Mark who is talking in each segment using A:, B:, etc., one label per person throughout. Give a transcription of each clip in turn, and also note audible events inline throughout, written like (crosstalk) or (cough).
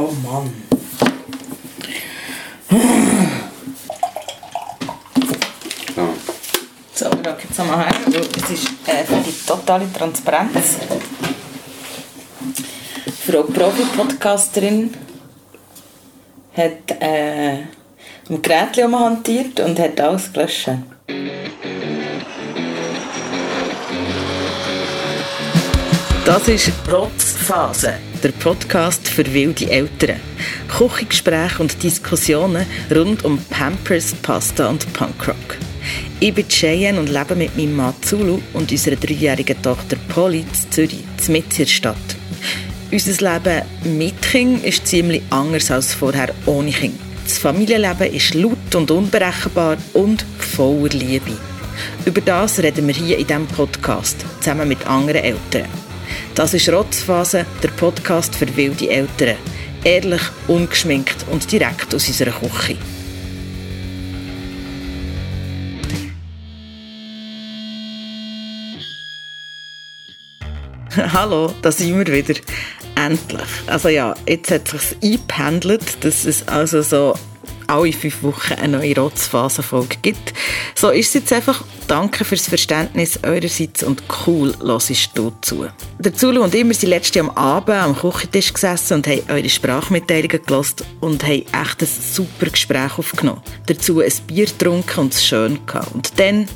A: Oh Mann.
B: So.
A: So, wir schauen jetzt nochmal her. Es ist äh, für die totale Transparenz. Frau Profi-Podcasterin hat äh, ein Gerät hantiert und hat alles gelöscht. Das ist Rotzphase, der Podcast für wilde Eltern. Küchengespräche und Diskussionen rund um Pampers, Pasta und Punkrock. Ich bin Cheyenne und lebe mit meinem Mann Zulu und unserer dreijährigen Tochter Polly in Zürich, mitten in der Stadt. Unser Leben mit Kind ist ziemlich anders als vorher ohne Kind. Das Familienleben ist laut und unberechenbar und voller Liebe. Über das reden wir hier in diesem Podcast, zusammen mit anderen Eltern. Das ist Rotzphase, der Podcast für wilde Eltern. Ehrlich, ungeschminkt und direkt aus unserer Küche. (laughs) Hallo, da sind wir wieder. Endlich. Also ja, jetzt hat es sich eingependelt, dass es also so alle fünf Wochen eine neue Rotzphasenfolge gibt. So ist es jetzt einfach. Danke fürs Verständnis eurerseits und cool hörst du zu. Der Zulu und ich, sind letztes Jahr am Abend am Küchentisch gesessen und haben eure Sprachmitteilungen gelost und haben echt ein super Gespräch aufgenommen. Dazu ein Bier getrunken und es schön gehabt. Und dann,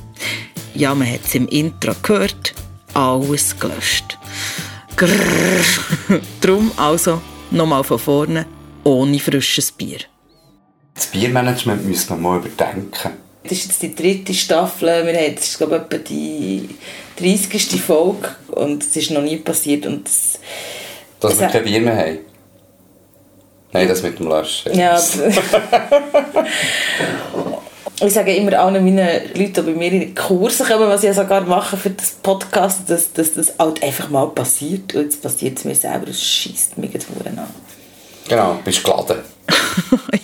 A: ja, man hat es im Intro gehört, alles gelöscht. Grrr. (laughs) Drum also nochmal von vorne, ohne frisches Bier.
B: Das Biermanagement müssen wir mal überdenken.
A: Das ist jetzt die dritte Staffel. Wir haben, das ist, glaube ich, etwa die 30. Folge. Und es ist noch nie passiert. Und das,
B: Dass wir kein Bier mehr haben. Nein, das mit dem Löschen.
A: ja, (laughs) ich sage immer allen meinen Leuten, die bei mir in die Kurse kommen, was ich sogar mache für das Podcast, dass, dass das halt einfach mal passiert. Und jetzt passiert es mir selber. Es schießt mich jetzt an.
B: Genau, bist geladen. (laughs)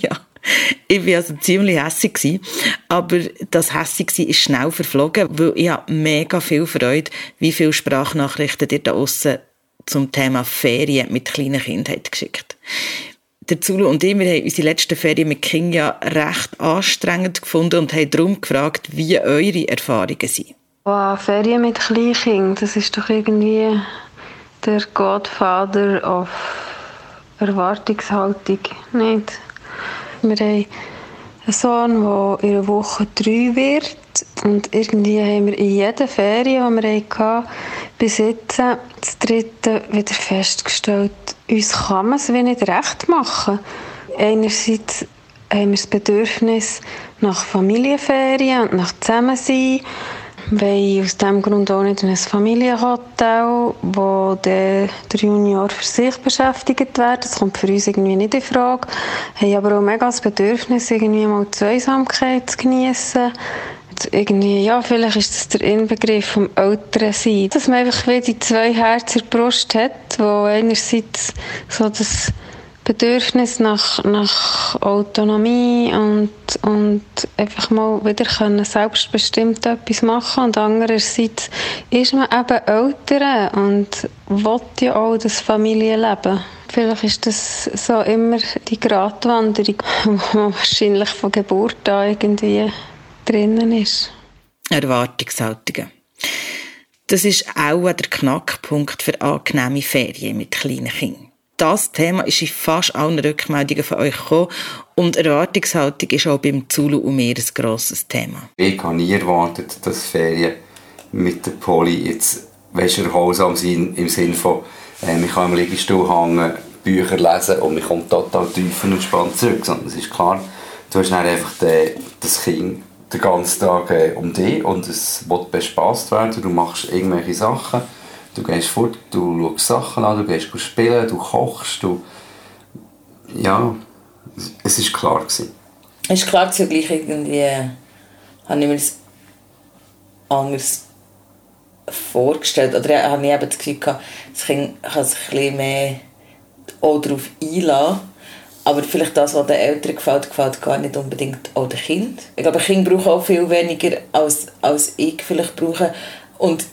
A: Ich war also ziemlich hässig, aber das hässig sein ist schnell verflogen, weil ich habe mega viel Freude, wie viele Sprachnachrichten ihr da aussen zum Thema Ferien mit kleinen Kindern geschickt. Der Zulu und ich, wir haben unsere letzten Ferien mit Kindern ja recht anstrengend gefunden und haben darum gefragt, wie eure Erfahrungen sind.
C: Wow, Ferien mit Kleinkindern, das ist doch irgendwie der Godfather of Erwartungshaltung, nicht? Wir haben einen Sohn, der in einer Woche drei wird und irgendwie haben wir in jeder Ferien, die wir hatten, bis jetzt, das dritte, wieder festgestellt, uns kann man es wie nicht recht machen. Einerseits haben wir das Bedürfnis nach Familienferien und nach Zusammensein. Wir wollen aus diesem Grund auch nicht in ein Familienhotel, wo der, Junior für sich beschäftigt wird. Das kommt für uns irgendwie nicht in Frage. Wir haben aber auch mega das Bedürfnis, irgendwie mal die Zweisamkeit zu geniessen. Irgendwie, ja, vielleicht ist das der Inbegriff vom Älterensein. Dass man einfach wie die zwei Herzen in der Brust hat, wo einerseits so das Bedürfnis nach, nach Autonomie und, und einfach mal wieder können selbstbestimmt etwas machen und andererseits ist man eben älter und will ja auch das Familienleben. Vielleicht ist das so immer die Gratwanderung, (laughs) die wahrscheinlich von Geburt an irgendwie drinnen ist.
A: Erwartungshaltungen. Das ist auch der Knackpunkt für angenehme Ferien mit kleinen Kindern. Das Thema ist in fast allen Rückmeldungen von euch gekommen und Erwartungshaltung ist auch beim Zulu und mir ein grosses Thema.
B: Ich habe nie erwartet, dass Ferien mit der Poli jetzt weißt, erholsam sind, im Sinne von, äh, ich kann am Liegestuhl hängen, Bücher lesen und man kommt total tief und entspannt zurück. Sondern es ist klar, du hast dann einfach den, das Kind den ganzen Tag äh, um dich und es will bespaßt werden. Du machst irgendwelche Sachen, du gehst fort, du schaust Sachen an, du gehst spielen, du kochst, du... Ja, es war klar.
A: Es ist klar, zugleich irgendwie äh, habe ich mir das anders vorgestellt. Oder habe ich eben das Gefühl gehabt, das Kind kann sich ein mehr auch darauf einlassen. Aber vielleicht das, was den Eltern gefällt, gefällt gar nicht unbedingt auch den Kind. Ich glaube, ein Kind braucht auch viel weniger, als, als ich vielleicht brauche. Und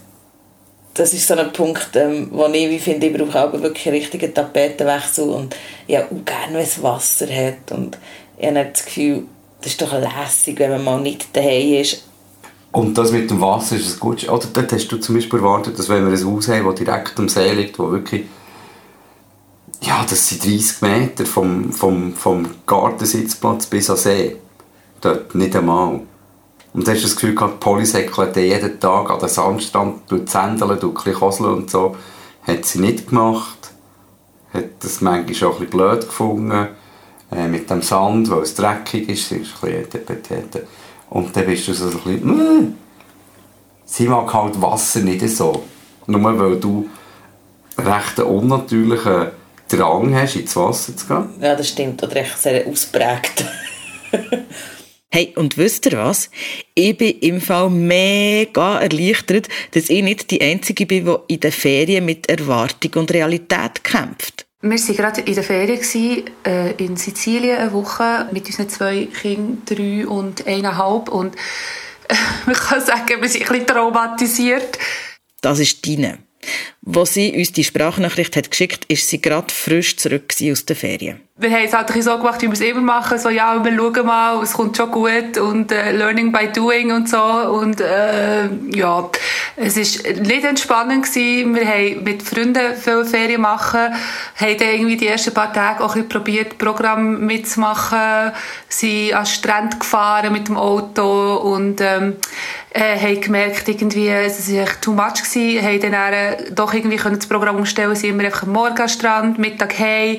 A: das ist so ein Punkt, ähm, wo ich wie finde, ich brauche auch wirklich einen richtigen Tapetenwechsel und ja, auch gerne, wenn es Wasser hat und ich habe das Gefühl, das ist doch lässig, wenn man mal nicht daheim ist.
B: Und das mit dem Wasser ist es gut. Oder dort hast du zum Beispiel erwartet, dass wenn wir ein Haus haben, das direkt am See liegt, wo wirklich ja, das sind 30 Meter vom, vom, vom Gartensitzplatz bis an See. Dort nicht einmal. Und dann hast das Gefühl gehabt, die Polly jeden Tag an den Sandstrand, tut Sändeln, tut ein bisschen und so. Hat sie nicht gemacht. Hat das manchmal auch ein bisschen blöd gefunden. Äh, mit dem Sand, weil es dreckig ist. Sie ist ein bisschen Und dann bist du so ein bisschen, äh, sie mag halt Wasser nicht so. Nur weil du recht einen unnatürlichen Drang hast, ins Wasser zu gehen.
A: Ja, das stimmt. Oder echt sehr ausprägt. (laughs) Hey, und wisst ihr was? Ich bin im Fall mega erleichtert, dass ich nicht die Einzige bin, die in den Ferien mit Erwartung und Realität kämpft.
D: Wir waren gerade in der Ferien äh, in Sizilien eine Woche mit unseren zwei Kindern, drei und eineinhalb. Und äh, (laughs) man kann sagen, wir sind ein bisschen traumatisiert.
A: Das ist deine. Wo sie uns die Sprachnachricht hat geschickt, ist sie gerade frisch zurück aus den Ferien.
D: Wir haben es halt so gemacht, wie wir es immer machen. So, ja, wir schauen mal, es kommt schon gut und äh, Learning by Doing und so. Und äh, ja, es war nicht entspannend gewesen. Wir haben mit Freunden viele Ferien machen, haben dann irgendwie die ersten paar Tage auch ein probiert, Programm mitzumachen, sind an den Strand gefahren mit dem Auto und ähm, äh, haben gemerkt, irgendwie, es war echt too much gewesen, haben dann äh, doch irgendwie können das Programm umstellen, sind immer einfach am Morgen am Strand, Mittag heim,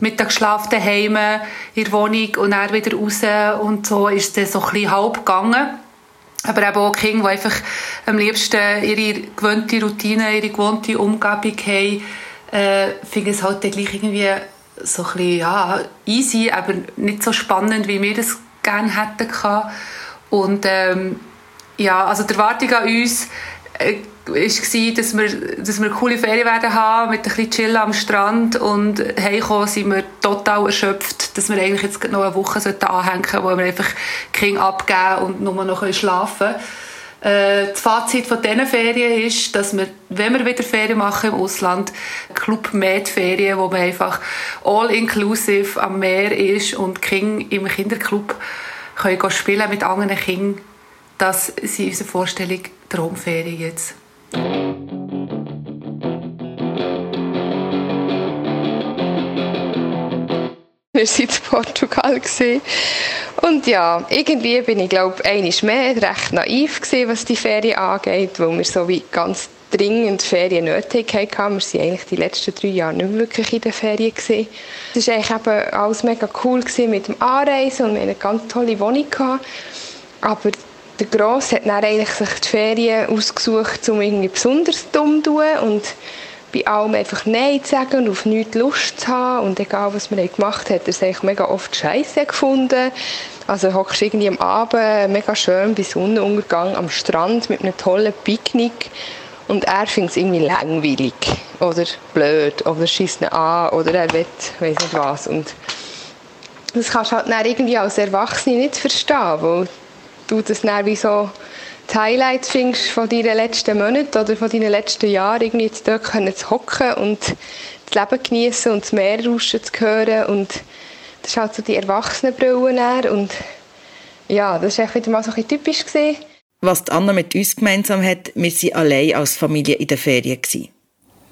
D: Mittag schlafen daheim in der Wohnung und dann wieder raus und so ist es so ein bisschen halb gegangen. Aber eben auch Kinder, die einfach am liebsten ihre gewohnte Routine, ihre gewohnte Umgebung haben, äh, finden es halt dann gleich irgendwie so ein bisschen, ja, easy, aber nicht so spannend, wie wir das gerne hätten können. Und ähm, ja, also die Erwartung an uns war, dass wir, dass wir coole Ferien werden haben, mit ein bisschen Chillen am Strand und heimkommen sind wir total erschöpft, dass wir eigentlich jetzt noch eine Woche anhängen sollten, wo wir einfach King abgeben und nur noch schlafen können. Äh, das Fazit von diesen Ferien ist, dass wir, wenn wir wieder Ferien machen im Ausland, Club Med Ferien, wo man einfach all-inclusive am Meer ist und King im Kinderclub können spielen mit anderen Kindern das sind unsere Vorstellung Traumferien jetzt. Wir waren in Portugal. Und ja, irgendwie bin ich, glaube ich, mehr recht naiv gewesen, was die Ferien angeht, weil wir so wie ganz dringend Ferien nötig hatten. Wir waren eigentlich die letzten drei Jahre nicht wirklich in den Ferien. Gewesen. Es war eigentlich eben alles mega cool mit dem Anreisen und wir hatten eine ganz tolle Wohnung. Aber der Gross hat dann eigentlich sich die Ferien ausgesucht, um irgendwie besonders dumm zu tun und bei allem einfach Nein zu sagen und auf nichts Lust zu haben. Und egal, was man gemacht hat, hat er es eigentlich mega oft scheiße gefunden. Also hockst irgendwie am Abend mega schön bei Sonnenuntergang am Strand mit einem tollen Picknick und er findet es irgendwie langweilig oder blöd oder schießt ihn an oder er will weiß nicht was. Und das kannst du halt dann irgendwie als Erwachsene nicht verstehen, weil du das dann wie so das Highlight findest von deinen letzten Monaten oder von deinen letzten Jahren, irgendwie jetzt dort zu hocken und das Leben genießen und das Meer rauschen zu hören und das ist halt so die Erwachsenenbrille und ja, das war wieder mal so ein typisch. Gewesen.
A: Was die Anna mit uns gemeinsam hat, wir waren allein als Familie in der Ferien.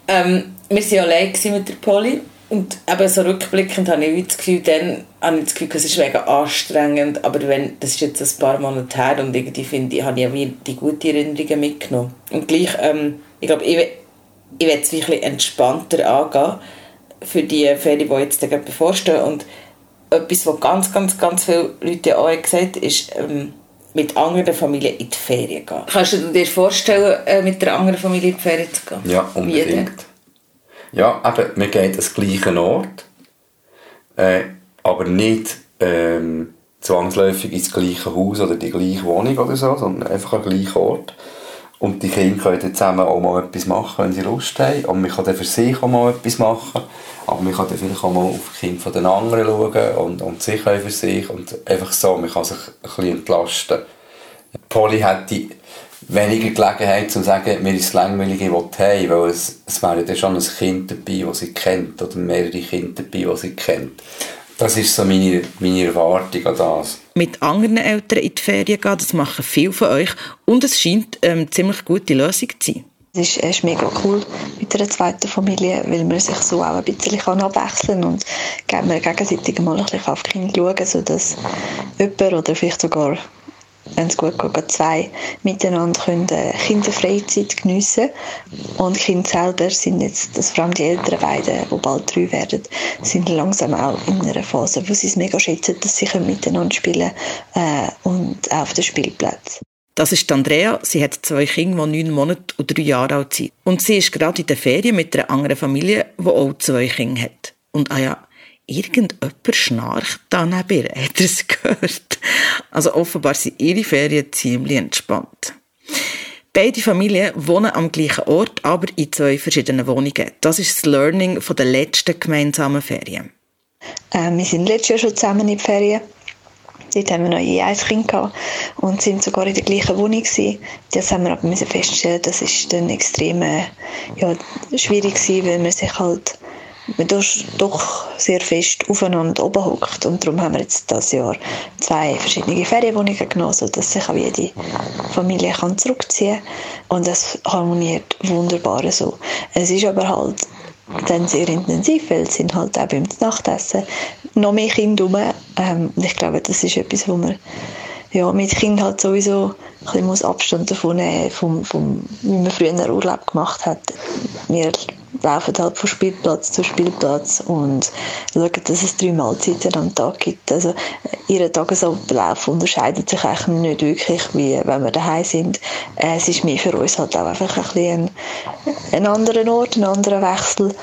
A: Ähm, wir waren allein mit der Polly und eben so rückblickend habe ich das Gefühl, dann habe ich das Gefühl, es ist mega anstrengend, aber wenn, das ist jetzt ein paar Monate her und irgendwie finde ich, habe ich ja die guten Erinnerungen mitgenommen. Und gleich, ähm, ich glaube, ich, ich werde es wirklich entspannter angehen für die Ferien, die jetzt gerade bevorstehen und etwas, was ganz, ganz, ganz viele Leute auch gesagt haben, ist, ähm, mit anderen Familien in die Ferien gehen. Kannst du dir vorstellen, äh, mit einer anderen Familie in die Ferien zu gehen?
B: Ja, unbedingt. Ja, eben, wir gehen an den gleichen Ort, äh, aber nicht ähm, zwangsläufig ins gleiche Haus oder die gleiche Wohnung oder so, sondern einfach an den gleichen Ort. Und die Kinder können zusammen auch mal etwas machen, wenn sie Lust haben. Und man kann dann für sich auch mal etwas machen. Aber man kann dann vielleicht auch mal auf die Kinder den anderen schauen und, und sich für sich. Und einfach so, man kann sich ein bisschen entlasten. Polly hätte weniger Gelegenheit zu sagen, mir ist es langweilig, ich will heim, weil es, es wäre dann schon ein Kind dabei, das sie kennt, oder mehrere Kinder dabei, die sie kennt. Das ist so meine, meine Erwartung an das.
A: Mit anderen Eltern in die Ferien gehen, das machen viele von euch und es scheint ähm, eine ziemlich gute Lösung zu sein.
E: Es ist, ist mega cool mit einer zweiten Familie, weil man sich so auch ein bisschen kann abwechseln kann und man gegenseitig mal ein bisschen auf die Kinder schauen, sodass jemand oder vielleicht sogar wenn es gut geht, zwei miteinander können äh, Kinderfreizeit geniessen Und die Kinder selber sind jetzt, das vor allem die älteren beiden, die bald drei werden, sind langsam auch in einer Phase, wo sie es mega schätzen, dass sie miteinander spielen können äh, und auch auf den Spielplatz.
A: Das ist Andrea. Sie hat zwei Kinder, die neun Monate und drei Jahre alt sind. Und sie ist gerade in der Ferien mit einer anderen Familie, die auch zwei Kinder hat. Und ah ja, irgendjemand schnarcht da neben ihr. Es gehört? Also offenbar sind ihre Ferien ziemlich entspannt. Beide Familien wohnen am gleichen Ort, aber in zwei verschiedenen Wohnungen. Das ist das Learning von der letzten gemeinsamen Ferien.
E: Äh, wir sind letztes Jahr schon zusammen in die Ferien. Dort haben wir noch je ein Kind gehabt und sind sogar in der gleichen Wohnung gewesen. Das haben wir aber feststellen, das ist dann extrem äh, ja, schwierig gewesen, weil man sich halt man doch sehr fest aufeinander oben hockt. Und darum haben wir jetzt dieses Jahr zwei verschiedene Ferienwohnungen genommen, sodass sich auch jede Familie kann zurückziehen. Und das harmoniert wunderbar so. Es ist aber halt dann sehr intensiv, weil es sind halt auch beim Nachtessen noch mehr Kinder rum. Ähm, ich glaube, das ist etwas, wo man ja, mit Kind halt sowieso ein muss Abstand davon nehmen, vom, vom, wie man früher Urlaub gemacht hat. Wir laufen halt von Spielplatz zu Spielplatz und schauen, dass es drei Mahlzeiten am Tag gibt. Also ihr Tagesablauf unterscheidet sich eigentlich nicht wirklich, wie wenn wir daheim sind. Es ist mehr für uns halt auch einfach ein bisschen ein, ein anderer Ort, ein anderer Wechsel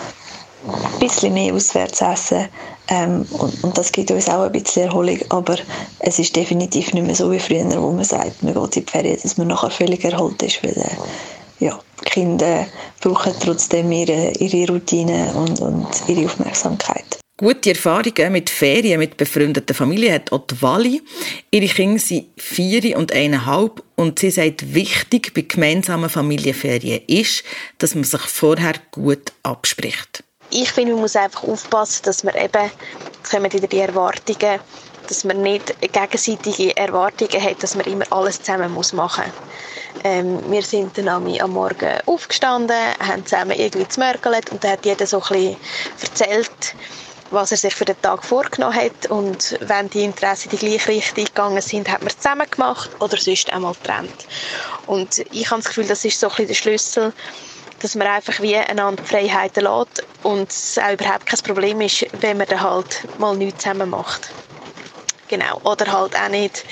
E: ein bisschen mehr auswärts essen. Ähm, und, und, das gibt uns auch ein bisschen Erholung. Aber es ist definitiv nicht mehr so wie früher, wo man sagt, man geht in die Ferien, dass man nachher völlig erholt ist. Weil, äh, ja, die Kinder brauchen trotzdem ihre, ihre Routine und, und ihre Aufmerksamkeit.
A: Gute Erfahrungen mit Ferien mit befreundeten Familien hat auch die Wally. Ihre Kinder sind vier und eineinhalb und sie sagt, wichtig bei gemeinsamen Familienferien ist, dass man sich vorher gut abspricht
F: ich finde, man muss einfach aufpassen, dass man eben, jetzt kommen die Erwartungen, dass man nicht gegenseitige Erwartungen hat, dass man immer alles zusammen muss machen muss. Ähm, wir sind dann am Morgen aufgestanden, haben zusammen irgendwie gemörgelt und dann hat jeder so ein bisschen erzählt, was er sich für den Tag vorgenommen hat und wenn die Interessen in die gleiche Richtung gegangen sind, hat man es zusammen gemacht oder sonst einmal getrennt. Und ich habe das Gefühl, das ist so ein bisschen der Schlüssel, dass man einfach wie einander Freiheiten lässt und es auch überhaupt kein Problem ist, wenn man dann halt mal nichts zusammen macht. Genau. Oder halt auch nicht,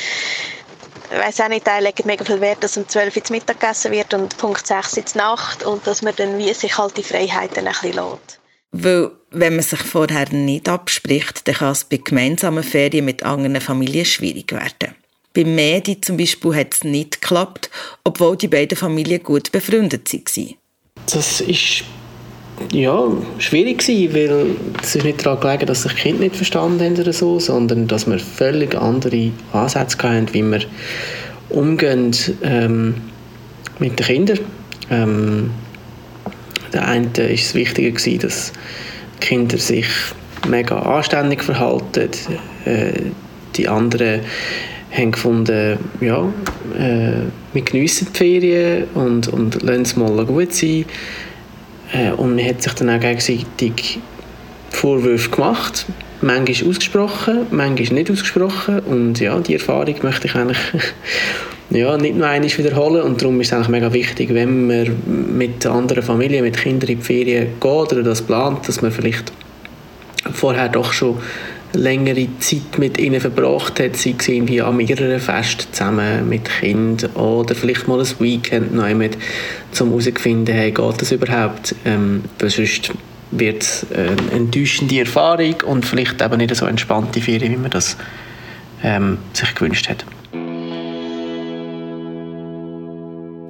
F: ich weiss auch nicht, die legen mega viel Wert, dass um 12 Uhr Mittag gegessen wird und Punkt 6 Uhr Nacht und dass man dann wie sich halt die Freiheiten ein bisschen lässt.
A: Weil, wenn man sich vorher nicht abspricht, dann kann es bei gemeinsamen Ferien mit anderen Familien schwierig werden. Bei Medi zum Beispiel hat es nicht geklappt, obwohl die beiden Familien gut befreundet waren.
G: Das ist ja, schwierig gewesen, weil es ist nicht daran gelegen, dass sich die Kinder nicht verstanden haben oder so, sondern dass wir völlig andere Ansätze hatten, wie wir umgehen ähm, mit den Kindern. Ähm, der eine war es wichtiger, gewesen, dass die Kinder sich mega anständig verhalten. Äh, die anderen haben gefunden, ja, äh, wir geniessen die Ferien und, und lassen es mal gut sein. Äh, und man hat sich dann auch gegenseitig Vorwürfe gemacht. Manchmal ausgesprochen, manchmal nicht ausgesprochen. Und ja, die Erfahrung möchte ich eigentlich (laughs) ja, nicht nur einmal wiederholen. Und darum ist es eigentlich mega wichtig, wenn man mit anderen Familien, mit Kindern in die Ferien geht oder das plant, dass man vielleicht vorher doch schon längere Zeit mit ihnen verbracht hat, sei es irgendwie an mehreren Festen zusammen mit Kindern oder vielleicht mal ein Weekend noch einmal, um herauszufinden, hey, geht das überhaupt? Ähm, weil sonst wird es eine enttäuschende Erfahrung und vielleicht eben nicht so entspannte Ferien, wie man das ähm, sich gewünscht hat.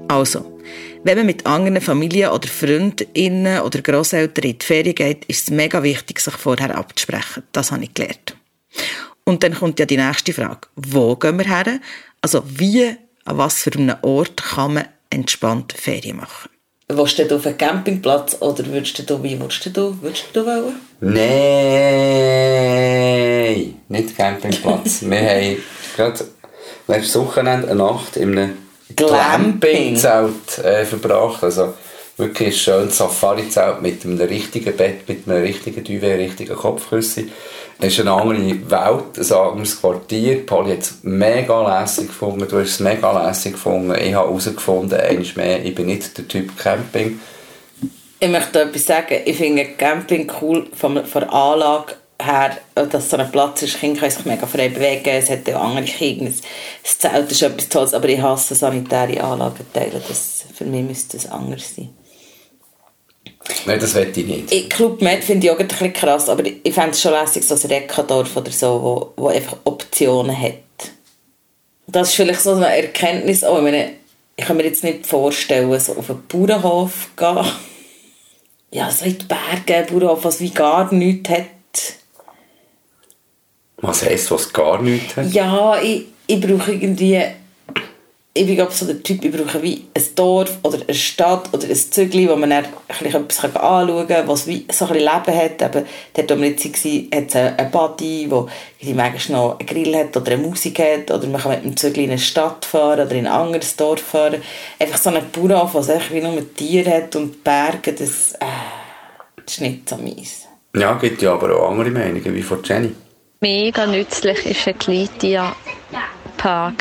A: Also, wenn man mit anderen Familien oder Freundinnen oder Großeltern in die Ferien geht, ist es mega wichtig, sich vorher abzusprechen. Das habe ich gelernt. Und dann kommt ja die nächste Frage. Wo gehen wir her? Also wie
H: an was für einem Ort kann man entspannte Ferien machen.
A: Willst du auf einen Campingplatz oder würdest du, wie würdest du, würdest du wollen?
B: Nein, nicht Campingplatz. (laughs) wir haben gerade letztes Wochenende eine Nacht in einem. Glamping-Zelt äh, verbracht. Also wirklich ein schönes Safari-Zelt mit einem richtigen Bett, mit einem richtigen Duvet, richtigen Kopfkissen. Es ist eine andere Welt, ein anderes Quartier. Polly hat es mega lässig gefunden, du hast es mega lässig gefunden. Ich habe herausgefunden, eines mehr, ich bin nicht der Typ Camping.
A: Ich möchte etwas sagen. Ich finde Camping cool von, von der Anlage her, dass so ein Platz ist. Kinder können sich mega frei bewegen. Es hat auch andere Kinder. Das Zelt ist etwas Tolles, aber ich hasse sanitäre Anlagen teilen. Das, für mich müsste das anders sein.
B: Nein, das will ich nicht.
A: Ich, Club Med finde ich auch ein bisschen krass, aber ich fände es schon lässig, so ein Rekadorf oder so, wo, wo einfach Optionen hat. Das ist vielleicht so eine Erkenntnis, auch, ich, meine, ich kann mir jetzt nicht vorstellen, so auf einen Bauernhof gehen. Ja, so in die Berge, Bauernhof, was wie gar nichts hat.
B: Was heisst, was gar nichts hat?
A: Ja, ich, ich brauche irgendwie ich bin glaube so der Typ, ich brauche wie ein Dorf oder eine Stadt oder ein Zügel, wo man dann etwas anschauen kann, was wie so ein bisschen Leben hat. Eben, dort, wo wir jetzt waren, hat es einen Buddy, der manchmal noch einen Grill hat oder eine Musik hat oder man kann mit dem Zügel in eine Stadt fahren oder in ein anderes Dorf fahren. Einfach so ein Bauernhof, was einfach wie nur Tiere hat und Berge, das, äh, das ist nicht so meins.
B: Ja, gibt ja aber auch andere Meinungen, wie von Jenny.
I: Mega nützlich ist ein Kleintierpark,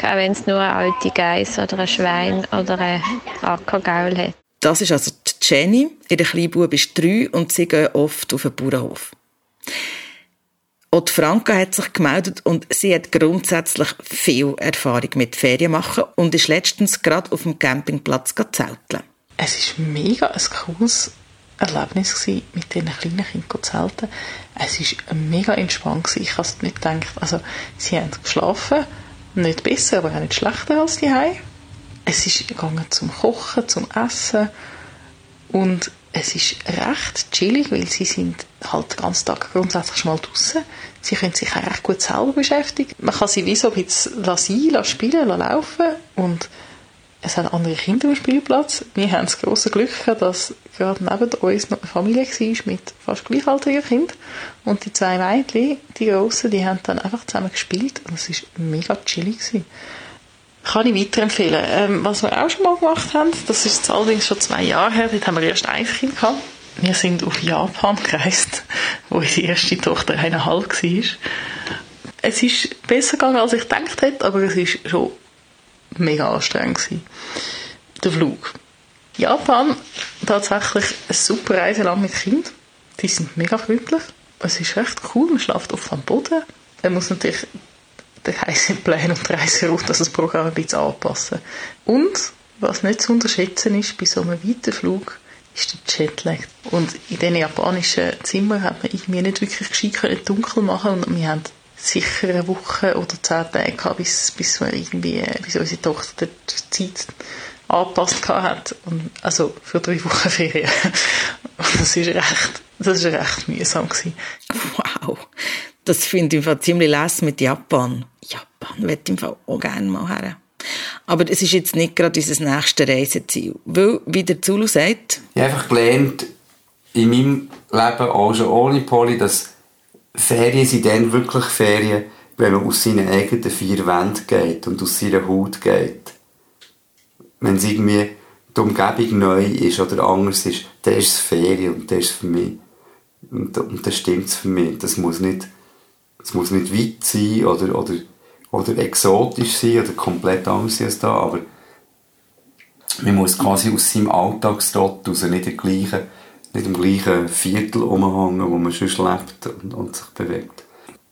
I: auch wenn es nur eine alte Geiss oder ein Schwein oder ein Ackergaul hat.
H: Das ist also die Jenny. Ihr Kleinbub ist drei und sie gehen oft auf den Bauernhof. Auch die Franka hat sich gemeldet und sie hat grundsätzlich viel Erfahrung mit Ferien machen und ist letztens gerade auf dem Campingplatz zelteln.
J: Es war mega ein cooles Erlebnis gewesen, mit diesen kleinen Kindern zu zelten. Es war mega entspannt. Gewesen. Ich habe nicht gedacht, also sie haben geschlafen, nicht besser, aber auch nicht schlechter als die Hause. Es ist gegangen zum Kochen, zum Essen und es ist recht chillig, weil sie sind halt den ganzen Tag grundsätzlich schon mal draußen. Sie können sich auch recht gut selber beschäftigen. Man kann sie wie so ein bisschen sein, spielen, laufen und es hat andere Kinder am Spielplatz. Wir haben das grosse Glück gehabt, dass gerade neben uns noch eine Familie war mit fast gleichaltrigen Kindern. Und die zwei Mädchen, die Grossen, die haben dann einfach zusammen gespielt und es war mega chillig. Gewesen. Kann ich weiterempfehlen. Ähm, was wir auch schon mal gemacht haben, das ist allerdings schon zwei Jahre her, dort haben wir erst ein Kind gehabt. Wir sind auf Japan gereist, wo unsere erste Tochter eineinhalb war. Es ist besser gegangen, als ich gedacht hätte, aber es ist schon mega anstrengend gewesen. Der Flug. Japan, tatsächlich ein super Reiseland mit Kind. Die sind mega freundlich. Es ist recht cool, man schläft auf dem Boden. Man muss natürlich den Reiseplan und die Reiseroute, also das Programm ein bisschen anpassen. Und, was nicht zu unterschätzen ist, bei so einem Weiterflug, ist der Jetlag. Und in diesen japanischen Zimmern hat man irgendwie nicht wirklich gescheit dunkel machen und wir haben sicher eine Woche oder zehn Tage gehabt, bis, bis, wir irgendwie, bis unsere Tochter die Zeit angepasst hat. Und, also für drei Wochen (laughs) Ferien. Und das ist recht, das ist recht mühsam gewesen.
H: Wow. Das finde ich im Fall ziemlich lässig mit Japan. Japan ich im Fall auch gerne mal her. Aber es ist jetzt nicht gerade unser nächstes Reiseziel. Weil, wie der Zulu sagt...
B: Ich habe einfach gelernt, in meinem Leben auch schon ohne Poli, dass Ferien sind dann wirklich Ferien, wenn man aus seinen eigenen vier Wänden geht und aus seiner Haut geht. Wenn es irgendwie die Umgebung neu ist oder anders ist, dann ist es Ferien und das ist für mich. Und, und das stimmt es für mich. Das muss nicht, das muss nicht weit sein oder, oder, oder exotisch sein oder komplett anders sein als da, aber man muss quasi aus seinem Alltagstrott raus, nicht der gleichen nicht im gleichen Viertel rumhängen, wo man sonst lebt und, und sich bewegt.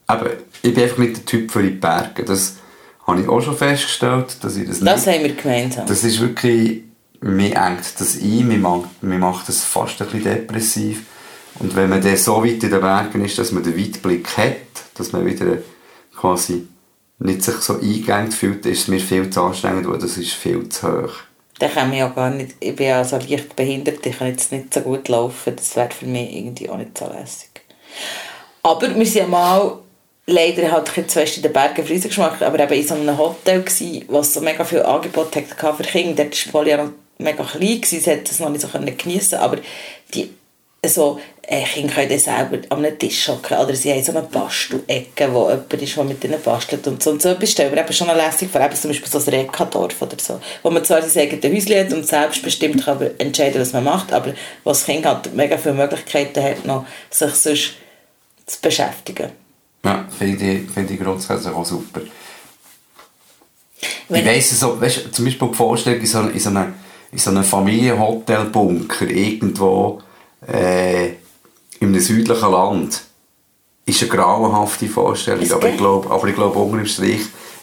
B: Aber ich bin einfach nicht der Typ für die Berge. Das habe ich auch schon festgestellt, dass ich das,
A: das
B: nicht...
A: haben wir gemeinsam.
B: Das ist wirklich... Mir engt das ein, mir macht, mir macht das fast ein bisschen depressiv. Und wenn man dann so weit in den Bergen ist, dass man den Weitblick hat, dass man wieder quasi nicht sich so eingegangen fühlt, ist es mir viel zu anstrengend, weil das ist viel zu hoch.
A: Dann kann ich ja gar nicht, ich bin ja so leicht behindert, ich kann jetzt nicht so gut laufen, das wäre für mich irgendwie auch nicht so lässig. Aber wir sind mal leider halt ich zuerst in den Bergen Friesen geschmeckt, aber eben in so einem Hotel gsi, was so mega viel Angebot hatte für Kinder. Dort war Polly ja noch mega klein, gewesen, sie hat das noch nicht so geniessen aber die so, äh, Kinder können selber an einem Tisch hocken oder sie haben so eine Bastelecke, wo jemand ist, der mit ihnen bastelt und so. Und so etwas stellen wir eben schon noch lässig vor, eben zum Beispiel so ein Rekadorf oder so, wo man zwar sein eigenes Häuschen hat und selbstbestimmt kann entscheiden, was man macht, aber wo das Kind halt mega viele Möglichkeiten hat, noch sich sonst zu beschäftigen.
B: Ja, finde ich, find ich grundsätzlich auch super. Wenn ich weiss, so, weißt, zum Beispiel die Vorstellung in so, in so einem so eine Familienhotelbunker irgendwo äh, in einem südlichen Land ist eine grauenhafte Vorstellung. Aber ich glaube, aber ich glaube, unter dem Strich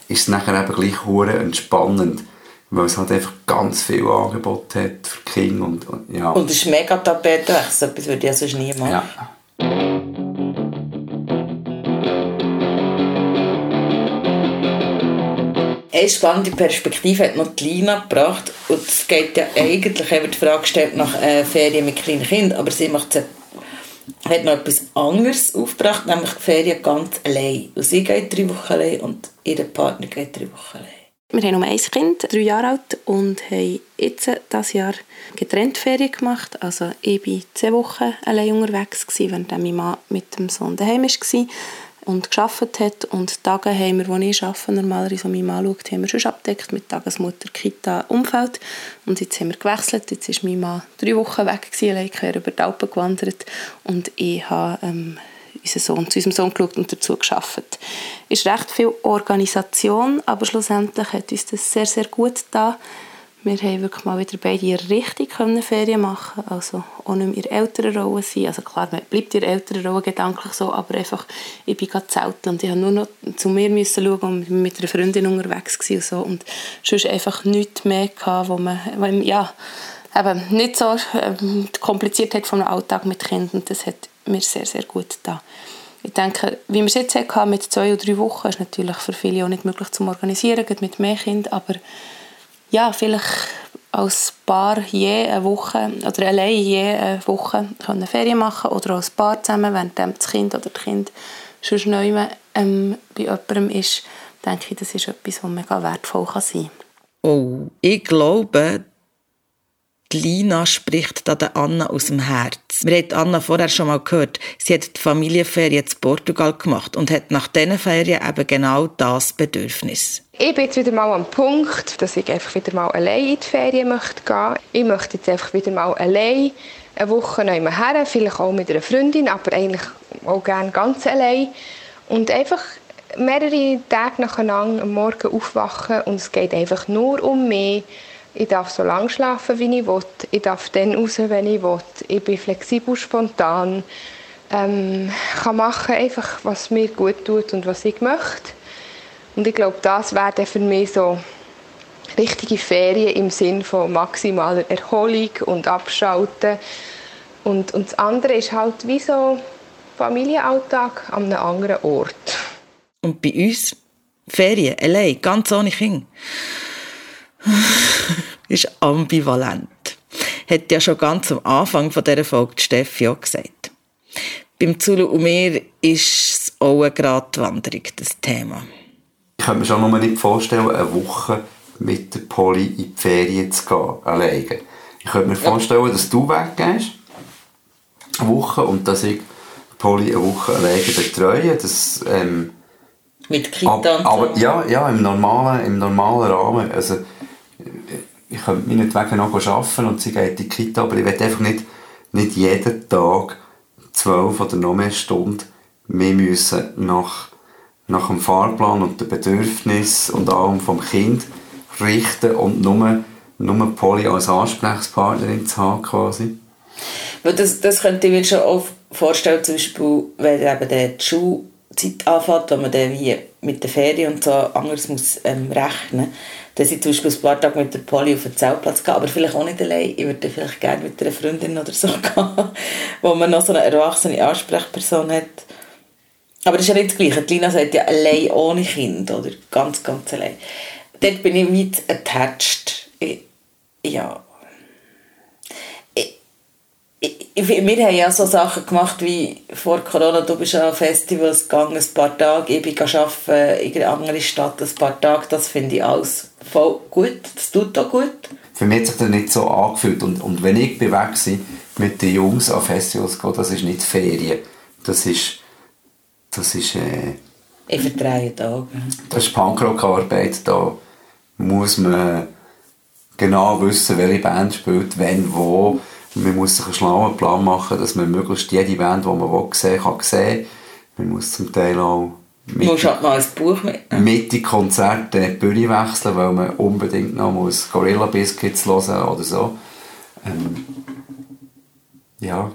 B: ist es nachher eben gleich hure entspannend. Weil es halt einfach ganz viel Angebot hat für Kinder und, und ja.
A: Und es ist mega Tapetwechsel, etwas würde ich sonst nie machen. Ja. Eine spannende Perspektive hat noch die Lina gebracht. Und es geht ja eigentlich, haben die Frage gestellt nach äh, Ferien mit kleinen Kindern, aber sie macht hat noch etwas anderes aufgebracht, nämlich die Ferien ganz allein. Und sie geht drei Wochen allein und ihr Partner geht drei Wochen allein.
K: Wir haben nur ein Kind, drei Jahre alt, und haben jetzt dieses Jahr getrennt Ferien gemacht. Also ich war zwei Wochen allein unterwegs, während mein Mann mit dem Sohn daheim war und geschafft hat. Und Tage haben wir, wo ich arbeite, normalerweise, wo mich anschaut, haben wir schon abgedeckt mit Tagesmutter, Kita, Umfeld. Und jetzt haben wir gewechselt. Jetzt war mein Mann drei Wochen weg, allein über die Alpen gewandert. Und ich habe ähm, unseren Sohn, zu unserem Sohn geschaut und dazu geschafft. Es ist recht viel Organisation, aber schlussendlich hat uns das sehr, sehr gut getan. Wir haben wirklich mal wieder beide richtig Ferien machen Also auch nicht in der älteren Rolle sein. Also klar, man bleibt in älteren Rolle gedanklich so, aber einfach, ich bin gerade zelten und ich musste nur noch zu mir müssen schauen und mit einer Freundin unterwegs und so. Und sonst einfach nichts mehr gehabt, wo man, wo man ja, eben nicht so ähm, kompliziert hat vom Alltag mit Kindern. Das hat mir sehr, sehr gut getan. Ich denke, wie wir es jetzt hatten, mit zwei oder drei Wochen, ist natürlich für viele auch nicht möglich zu organisieren, mit mehr Kindern, aber ja, vielleicht als Paar je eine Woche oder allein je eine Woche können Ferien machen oder als Paar zusammen, während das Kind oder das Kind schon neu ähm, bei jemandem ist, denke ich, das ist etwas, was mega wertvoll kann sein
L: kann. Oh, ich glaube, Lina spricht da der Anna aus dem Herz. Wir haben Anna vorher schon mal gehört. Sie hat die Familienferien in Portugal gemacht und hat nach diesen Ferien eben genau das Bedürfnis.
D: Ich bin jetzt wieder mal am Punkt, dass ich einfach wieder mal allein in die Ferien möchte gehen. Ich möchte jetzt einfach wieder mal allein eine Woche neu her, vielleicht auch mit einer Freundin, aber eigentlich auch gerne ganz allein. Und einfach mehrere Tage nacheinander am Morgen aufwachen und es geht einfach nur um mich ich darf so lange schlafen, wie ich will. Ich darf dann raus, wenn ich will. Ich bin flexibel, spontan. Ähm, kann machen einfach, was mir gut tut und was ich möchte. Und ich glaube, das wäre für mich so richtige Ferien im Sinn von maximaler Erholung und Abschalten. Und, und das andere ist halt wie so Familienalltag an einem anderen Ort.
L: Und bei uns Ferien, allein, ganz ohne Kinder ist ambivalent. Hat ja schon ganz am Anfang von dieser Folge Steffi auch gesagt. Beim Zulu und mir ist es auch eine Gratwanderung, das Thema.
B: Ich kann mir schon noch nicht vorstellen, eine Woche mit der Polly in die Ferien zu gehen, alleine. Ich könnte mir vorstellen, dass du weggehst, eine Woche, und dass ich Polly eine Woche alleine betreue. Das, ähm,
A: mit Kita
B: und so. Aber ja, ja im, normalen, im normalen Rahmen. Also, ich könnte meinetwegen noch arbeiten und sie geht in die Kita, aber ich will einfach nicht, nicht jeden Tag zwölf oder noch mehr Stunden müssen nach, nach dem Fahrplan und den Bedürfnissen und allem vom Kind richten und nur, nur Polly als Ansprechpartnerin zu haben quasi.
A: Das, das könnte ich mir schon auch vorstellen, zum Beispiel, wenn eben die Schulzeit anfängt, wo man dann wie mit den Ferien und so anders muss ähm, rechnen muss dass ich zum Beispiel ein paar Tage mit der Polly auf den Zeltplatz gehe, aber vielleicht auch nicht allein. Ich würde vielleicht gerne mit einer Freundin oder so (laughs) gehen, wo man noch so eine erwachsene Ansprechperson hat. Aber das ist ja nicht das Gleiche. Die Lina sagt ja allein ohne Kind oder ganz, ganz allein. Dort bin ich mit attached. Ich, ja. Ich, ich, wir haben ja so Sachen gemacht wie vor Corona, du bist an Festivals gegangen, ein paar Tage, ich bin arbeiten in einer anderen Stadt ein paar Tage, das finde ich alles voll gut, das tut auch gut.
B: Für mich hat sich das nicht so angefühlt und, und wenn ich weg war, mit den Jungs an Festivals gehen, das ist nicht Ferien, das ist, das ist, äh,
A: ich verdrehe Tage.
B: Das ist Punkrock-Arbeit, da muss man genau wissen, welche Band spielt, wenn, wo, man muss sich einen schlauen Plan machen, dass man möglichst jede Band, die man will, sehen kann, sehen. Man muss zum Teil auch
A: mit, musst halt mal ein Buch
B: mit. Mit die Konzerte die Bühne wechseln, weil man unbedingt noch muss Gorilla Biscuits hören oder so. Ähm, ja.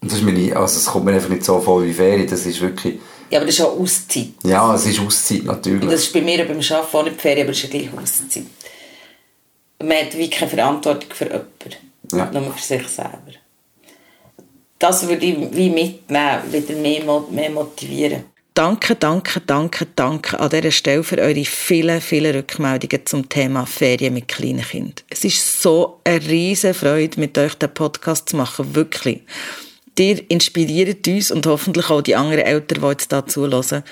B: Und das ist meine, also es kommt mir einfach nicht so vor wie Ferien, das ist wirklich...
A: Ja, aber das ist auch Auszeit.
B: Ja, es ist Auszeit, natürlich. Und
A: das ist bei mir beim Arbeiten auch nicht Ferien, aber es ist gleich Auszeit. Man hat wirklich keine Verantwortung für jemanden. Ja. Nur für sich selber. Das würde ich wie mitnehmen, wieder mehr, mehr motivieren. Danke, danke, danke, danke an dieser Stelle für eure vielen, vielen Rückmeldungen zum Thema Ferien mit kleinen Kindern. Es ist so eine riesige Freude, mit euch den Podcast zu machen, wirklich. Ihr inspiriert uns und hoffentlich auch die anderen Eltern, die jetzt hier zuhören.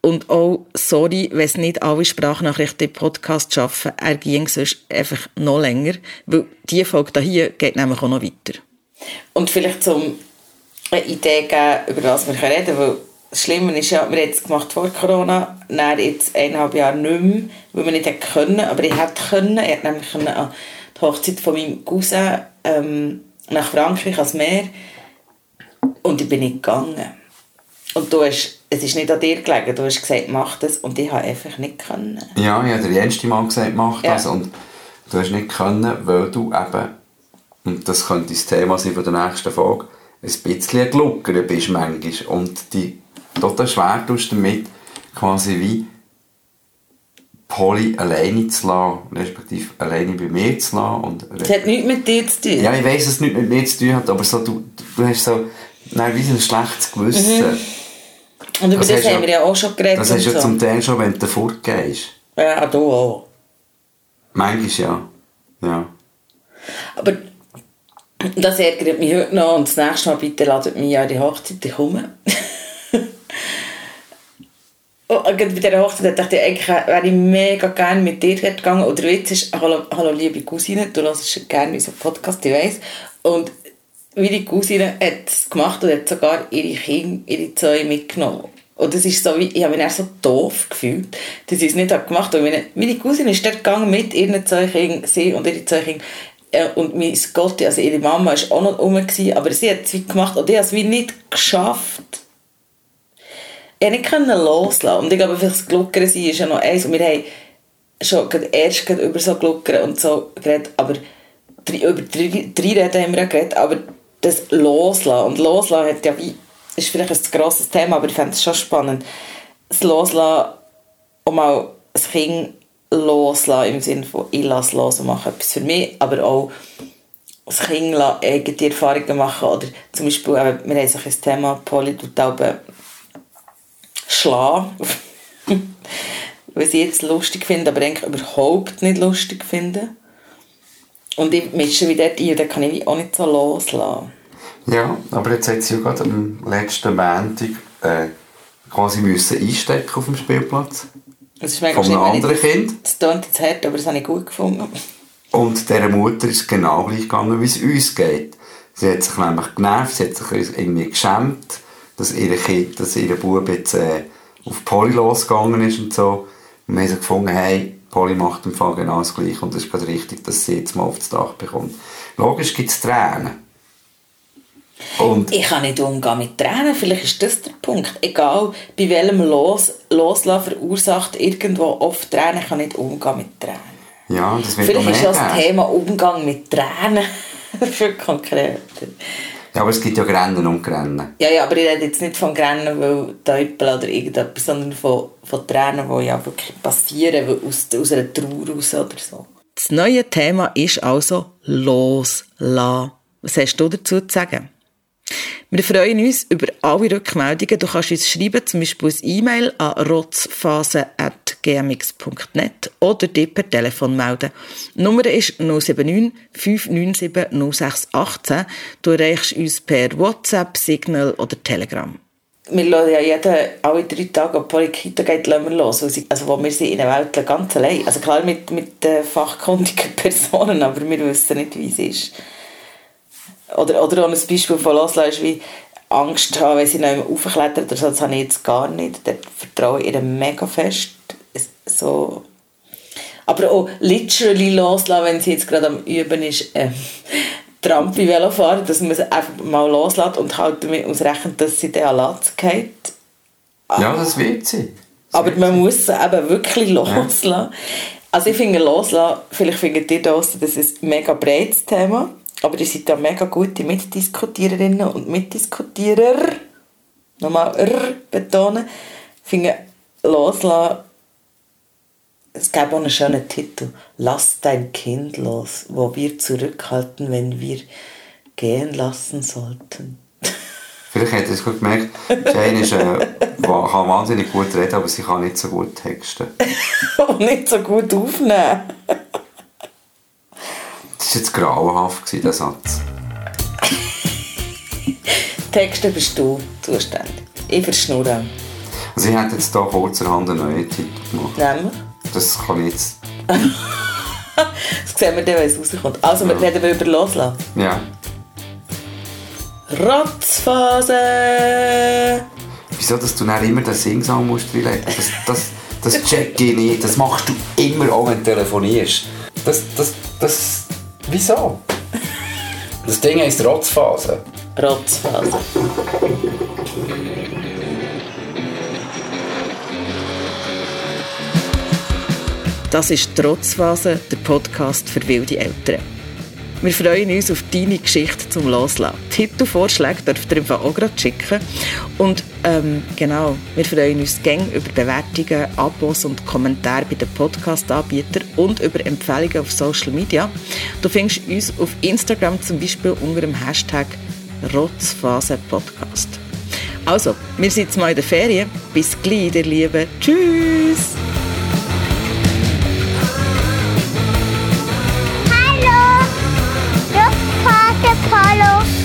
A: Und auch, sorry, wenn es nicht alle Sprachnachrichten im Podcast schaffen, er ging sonst einfach noch länger, weil diese Folge hier geht nämlich auch noch weiter. Und vielleicht zum eine Idee geben, über was wir reden können, weil das Schlimme ist ja, wir haben es gemacht vor Corona, dann jetzt eineinhalb Jahre nicht mehr, weil wir nicht hätte können, aber ich hätte können, ich hätte nämlich können an die Hochzeit von meinem Cousin ähm, nach Frankreich als Meer und ich bin nicht gegangen. Und du hast es ist nicht an dir gelegen. Du hast gesagt, mach das und ich habe einfach nicht können.
B: Ja, ich habe der erste Mal gesagt, mach das ja. und du hast nicht können, weil du eben, und das könnte das Thema sein von der nächsten Folge, ein bisschen geluckert bist manchmal und die total schwer tust damit, quasi wie Polly alleine zu lassen, respektive alleine bei mir zu lassen. Und
A: das hat nichts mit dir zu tun.
B: Ja, ich weiss, dass es nichts mit mir zu tun hat, aber so, du, du hast so, nein, wie ein schlechtes Gewissen. Mhm
A: und über das, das haben wir ja auch schon geredet.
B: Das hast du ja so. zum Teil schon, wenn du fortgehst.
A: Ja, du auch.
B: Manchmal ja. ja.
A: Aber das ärgert mich heute noch und das nächste Mal bitte ladet mich an die Hochzeit, ich komme. (laughs) Oh, bei dieser Hochzeit dachte ich, eigentlich wäre ich mega gerne mit dir gegangen. Oder der Witz ist, hallo, hallo liebe Cousine, du hörst gerne unseren Podcast, ich weiss. Und meine Cousine hat es gemacht und hat sogar ihre Kinder, ihre zwei mitgenommen. Und das ist so wie, ich habe mich so doof gefühlt, dass sie es nicht gemacht hat. Meine, meine Cousine ist dort gegangen mit ihren Kindern, sie und ihre Kinder. Äh, und mein Gott, also ihre Mama war auch noch rum, aber sie hat es wie gemacht und ich habe es wie nicht geschafft. Konnte nicht loslassen. Und ich glaube, vielleicht das Gluckern sein ist ja noch eins. Und wir haben schon erst über so Gluckern und so geredet, aber über drei, drei Reden haben wir ja geredet, aber das Loslassen. Und Loslassen hat ja wie, ist vielleicht ein grosses Thema, aber ich fände es schon spannend. Das Loslassen, um auch das Kind loslassen, im Sinne von ich lasse los und mache etwas für mich, aber auch das Kind eigene Erfahrungen machen oder zum Beispiel, wir haben so ein Thema, Polly tut schlagen, (laughs) was ich jetzt lustig finde, aber eigentlich überhaupt nicht lustig finde. Und ich mische wieder dort ein, dann kann ich auch nicht so loslassen.
B: Ja, aber jetzt hat sie ja gerade am letzten Montag äh, quasi müssen einstecken auf dem Spielplatz.
A: Das ist mega Von einem anderen Kind. Das klingt jetzt hart, aber das habe ich gut gefunden.
B: Und dieser Mutter ist genau gleich gegangen, wie es uns geht. Sie hat sich nämlich genervt, sie hat sich irgendwie geschämt, dass ihr Kind, dass ihr Bub jetzt äh, auf Poly losgegangen ist und so. Und wir haben gefunden, hey, Polly macht im Fall genau das Gleiche und es ist gerade richtig, dass sie jetzt mal aufs Dach bekommt. Logisch gibt es Tränen.
A: Und ich kann nicht umgehen mit Tränen, vielleicht ist das der Punkt. Egal, bei welchem Los, Loslassen verursacht irgendwo oft Tränen, ich kann nicht umgehen mit Tränen.
B: Ja, das wird
A: Vielleicht ist das Thema Umgang mit Tränen (laughs) für konkreter.
B: Ja, aber es gibt ja Grennen und Grennen.
A: Ja, ja, aber ich rede jetzt nicht von Grennen, weil Teupel oder irgendetwas, sondern von, von Tränen, die ja wirklich passieren, aus, aus einer Trauer raus oder so. Das neue Thema ist also loslassen. Was hast du dazu zu sagen? Wir freuen uns über alle Rückmeldungen. Du kannst uns schreiben, zum Beispiel ein E-Mail an rotzphase.com gmx.net oder dir per Telefon melden. Die Nummer ist 079 597 0618. Du erreichst uns per WhatsApp, Signal oder Telegram. Wir lassen ja jeden, alle drei Tage, ob die Kita geht, lassen wir los. Also, wo wir sind in der Welt ganz allein. Also klar mit, mit äh, fachkundigen (laughs) Personen, aber wir wissen nicht, wie es ist. Oder, oder auch ein Beispiel von loslassen ist wie Angst haben, wenn sie noch einmal aufklettert oder so, das habe ich jetzt gar nicht. Da vertraue ich ihr mega fest. So. Aber auch literally loslassen, wenn sie jetzt gerade am Üben ist, äh, Trampi Velofahren, dass man sie einfach mal loslässt und halt damit ausrechnet, dass sie an Latz geht.
B: Ja, das wird sie.
A: Das aber wird man sie. muss sie eben wirklich loslassen. Ja. Also ich finde loslassen, vielleicht findet ihr das, das ist ein mega breites Thema, aber ihr seid ja mega gute Mitdiskutiererinnen und Mitdiskutierer. Nochmal R betonen. Ich finde loslassen es gab auch einen schönen Titel, Lass dein Kind los, wo wir zurückhalten, wenn wir gehen lassen sollten. (laughs)
B: Vielleicht hat er es gut gemerkt, Jane ist, äh, kann wahnsinnig gut reden, aber sie kann nicht so gut texten.
A: Und nicht so gut aufnehmen.
B: das war jetzt grauenhaft, dieser Satz.
A: Texte bist du zuständig. Ich verschnurre.
B: Ich hätte jetzt hier kurzerhand einen neuen Titel gemacht.
A: Nämlich?
B: Das kann ich jetzt. (laughs)
A: das sehen wir dann, wenn es rauskommt. Also, wir reden über Loslassen.
B: Ja.
A: Rotzphase!
B: Wieso, dass du dann immer den Singsang musst reinlegen? Das, das, das check ich nicht. Das machst du immer, auch wenn du telefonierst. Das, das, das... Wieso? Das Ding heisst Rotzphase.
A: Rotzphase. Das ist Trotzphase, der Podcast für wilde Eltern. Wir freuen uns auf deine Geschichte zum Loslassen. Titelvorschläge dürft ihr einfach auch gerade schicken. Und ähm, genau, wir freuen uns gern über Bewertungen, Abos und Kommentare bei den Podcast-Anbietern und über Empfehlungen auf Social Media. Du findest uns auf Instagram zum Beispiel unter dem Hashtag Rotzphase Podcast. Also, wir sind jetzt mal in der Ferien. Bis gleich, ihr Lieben. Tschüss! Hello.